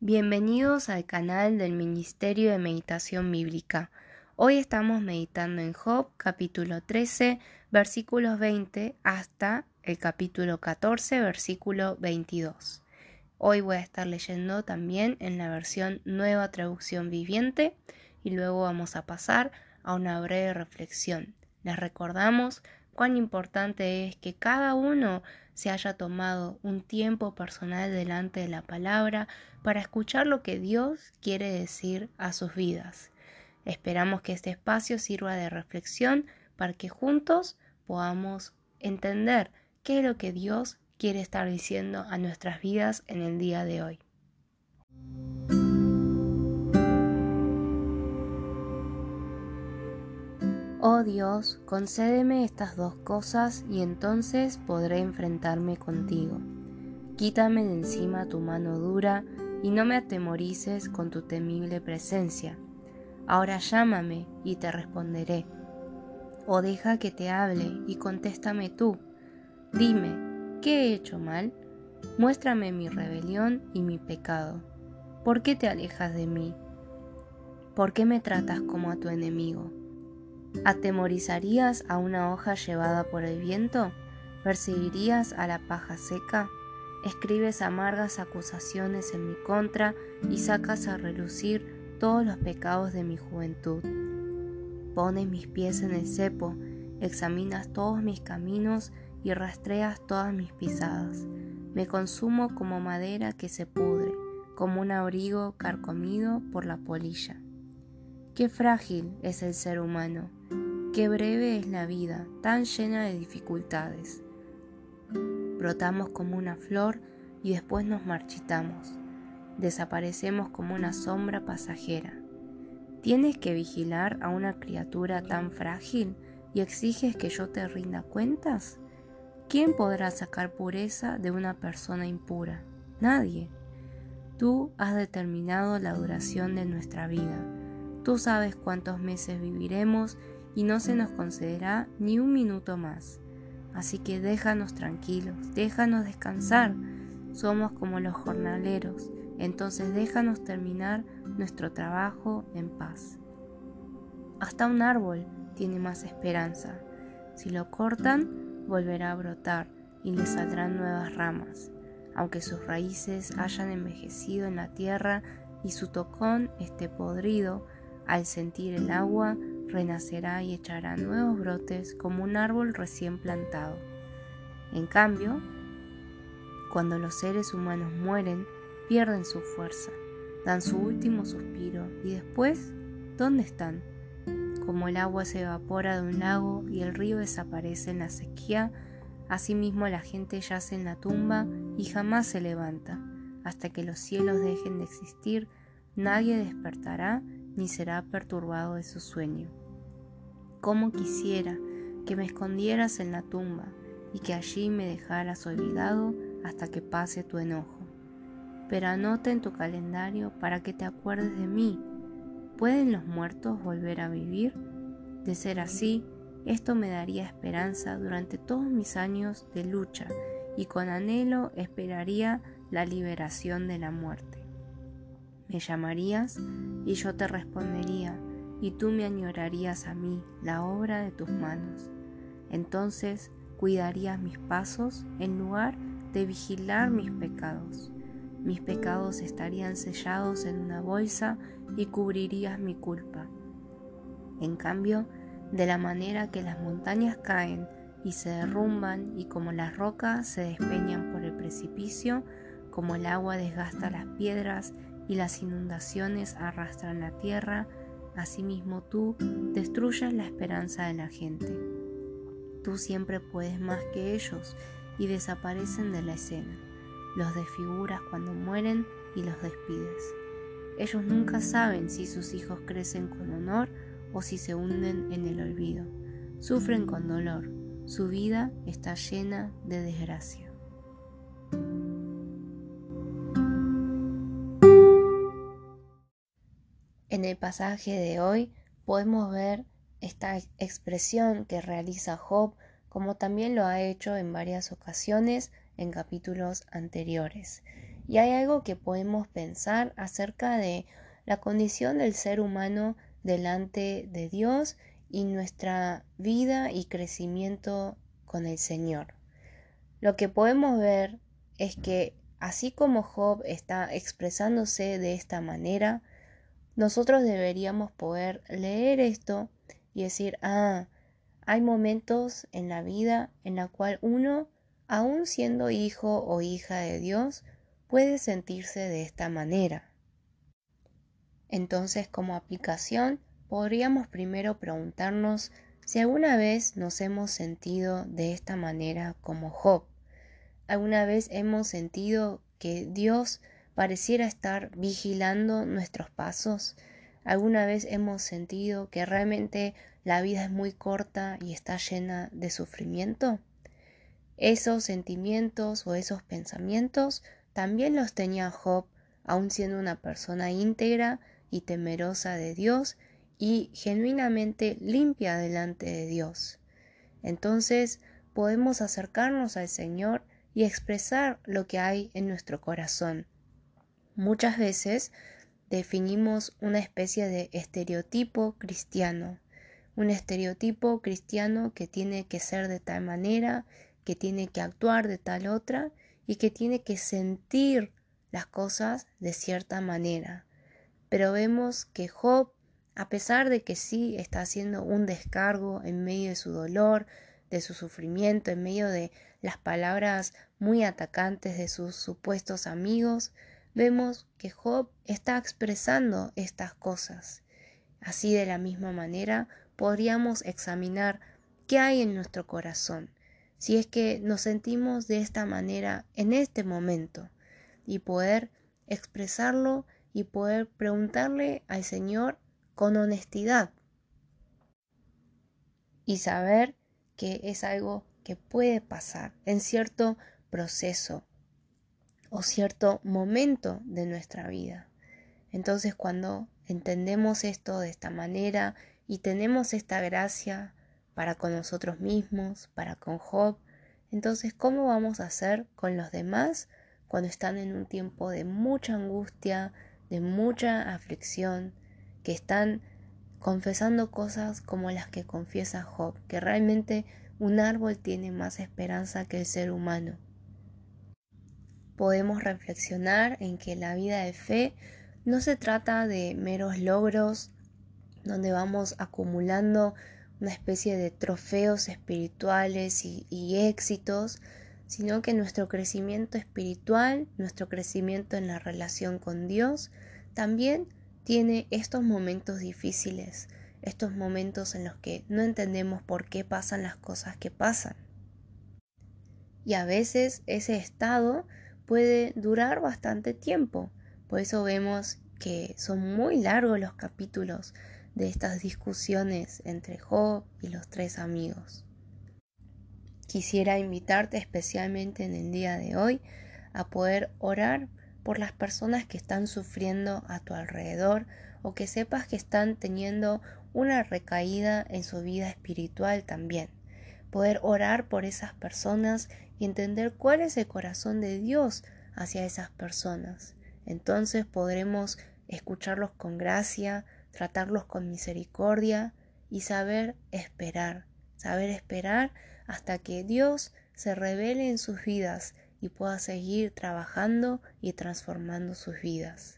Bienvenidos al canal del Ministerio de Meditación Bíblica. Hoy estamos meditando en Job capítulo 13 versículos 20 hasta el capítulo 14 versículo 22. Hoy voy a estar leyendo también en la versión nueva traducción viviente y luego vamos a pasar a una breve reflexión. Les recordamos cuán importante es que cada uno se haya tomado un tiempo personal delante de la palabra para escuchar lo que Dios quiere decir a sus vidas. Esperamos que este espacio sirva de reflexión para que juntos podamos entender qué es lo que Dios quiere estar diciendo a nuestras vidas en el día de hoy. Oh Dios, concédeme estas dos cosas y entonces podré enfrentarme contigo. Quítame de encima tu mano dura y no me atemorices con tu temible presencia. Ahora llámame y te responderé. O deja que te hable y contéstame tú. Dime, ¿qué he hecho mal? Muéstrame mi rebelión y mi pecado. ¿Por qué te alejas de mí? ¿Por qué me tratas como a tu enemigo? ¿Atemorizarías a una hoja llevada por el viento? ¿Perseguirías a la paja seca? Escribes amargas acusaciones en mi contra y sacas a relucir todos los pecados de mi juventud. Pones mis pies en el cepo, examinas todos mis caminos y rastreas todas mis pisadas. Me consumo como madera que se pudre, como un abrigo carcomido por la polilla. Qué frágil es el ser humano, qué breve es la vida, tan llena de dificultades. Brotamos como una flor y después nos marchitamos. Desaparecemos como una sombra pasajera. ¿Tienes que vigilar a una criatura tan frágil y exiges que yo te rinda cuentas? ¿Quién podrá sacar pureza de una persona impura? Nadie. Tú has determinado la duración de nuestra vida Tú sabes cuántos meses viviremos y no se nos concederá ni un minuto más. Así que déjanos tranquilos, déjanos descansar. Somos como los jornaleros, entonces déjanos terminar nuestro trabajo en paz. Hasta un árbol tiene más esperanza. Si lo cortan, volverá a brotar y le saldrán nuevas ramas, aunque sus raíces hayan envejecido en la tierra y su tocón esté podrido, al sentir el agua, renacerá y echará nuevos brotes como un árbol recién plantado. En cambio, cuando los seres humanos mueren, pierden su fuerza, dan su último suspiro y después, ¿dónde están? Como el agua se evapora de un lago y el río desaparece en la sequía, asimismo la gente yace en la tumba y jamás se levanta. Hasta que los cielos dejen de existir, nadie despertará ni será perturbado de su sueño. Cómo quisiera que me escondieras en la tumba y que allí me dejaras olvidado hasta que pase tu enojo. Pero anota en tu calendario para que te acuerdes de mí. ¿Pueden los muertos volver a vivir? De ser así, esto me daría esperanza durante todos mis años de lucha y con anhelo esperaría la liberación de la muerte. Me llamarías y yo te respondería, y tú me añorarías a mí, la obra de tus manos. Entonces cuidarías mis pasos en lugar de vigilar mis pecados. Mis pecados estarían sellados en una bolsa y cubrirías mi culpa. En cambio, de la manera que las montañas caen y se derrumban y como las rocas se despeñan por el precipicio, como el agua desgasta las piedras y las inundaciones arrastran la tierra, asimismo tú destruyes la esperanza de la gente. Tú siempre puedes más que ellos y desaparecen de la escena. Los desfiguras cuando mueren y los despides. Ellos nunca saben si sus hijos crecen con honor o si se hunden en el olvido. Sufren con dolor. Su vida está llena de desgracia. En el pasaje de hoy podemos ver esta expresión que realiza Job como también lo ha hecho en varias ocasiones en capítulos anteriores. Y hay algo que podemos pensar acerca de la condición del ser humano delante de Dios y nuestra vida y crecimiento con el Señor. Lo que podemos ver es que así como Job está expresándose de esta manera, nosotros deberíamos poder leer esto y decir, ah, hay momentos en la vida en la cual uno, aun siendo hijo o hija de Dios, puede sentirse de esta manera. Entonces, como aplicación, podríamos primero preguntarnos si alguna vez nos hemos sentido de esta manera como Job. ¿Alguna vez hemos sentido que Dios pareciera estar vigilando nuestros pasos? ¿Alguna vez hemos sentido que realmente la vida es muy corta y está llena de sufrimiento? Esos sentimientos o esos pensamientos también los tenía Job, aun siendo una persona íntegra y temerosa de Dios y genuinamente limpia delante de Dios. Entonces podemos acercarnos al Señor y expresar lo que hay en nuestro corazón. Muchas veces definimos una especie de estereotipo cristiano, un estereotipo cristiano que tiene que ser de tal manera, que tiene que actuar de tal otra y que tiene que sentir las cosas de cierta manera. Pero vemos que Job a pesar de que sí está haciendo un descargo en medio de su dolor, de su sufrimiento, en medio de las palabras muy atacantes de sus supuestos amigos, vemos que Job está expresando estas cosas. Así de la misma manera podríamos examinar qué hay en nuestro corazón, si es que nos sentimos de esta manera en este momento, y poder expresarlo y poder preguntarle al Señor con honestidad y saber que es algo que puede pasar en cierto proceso o cierto momento de nuestra vida. Entonces cuando entendemos esto de esta manera y tenemos esta gracia para con nosotros mismos, para con Job, entonces ¿cómo vamos a hacer con los demás cuando están en un tiempo de mucha angustia, de mucha aflicción, que están confesando cosas como las que confiesa Job, que realmente un árbol tiene más esperanza que el ser humano. Podemos reflexionar en que la vida de fe no se trata de meros logros donde vamos acumulando una especie de trofeos espirituales y, éxitos, sino que nuestro crecimiento espiritual, nuestro crecimiento en la relación con Dios, también tiene estos momentos difíciles, estos momentos en los que no entendemos por qué pasan las cosas que pasan. Y a veces ese estado puede durar bastante tiempo. Por eso vemos que son muy largos los capítulos de estas discusiones entre Job y los tres amigos. Quisiera invitarte especialmente en el día de hoy a poder orar por las personas que están sufriendo a tu alrededor o que sepas que están teniendo una recaída en su vida espiritual también. Poder orar por esas personas y entender cuál es el corazón de Dios hacia esas personas. Entonces podremos escucharlos con gracia, tratarlos con misericordia y saber esperar, saber esperar hasta que Dios se revele en sus vidas y pueda seguir trabajando y transformando sus vidas.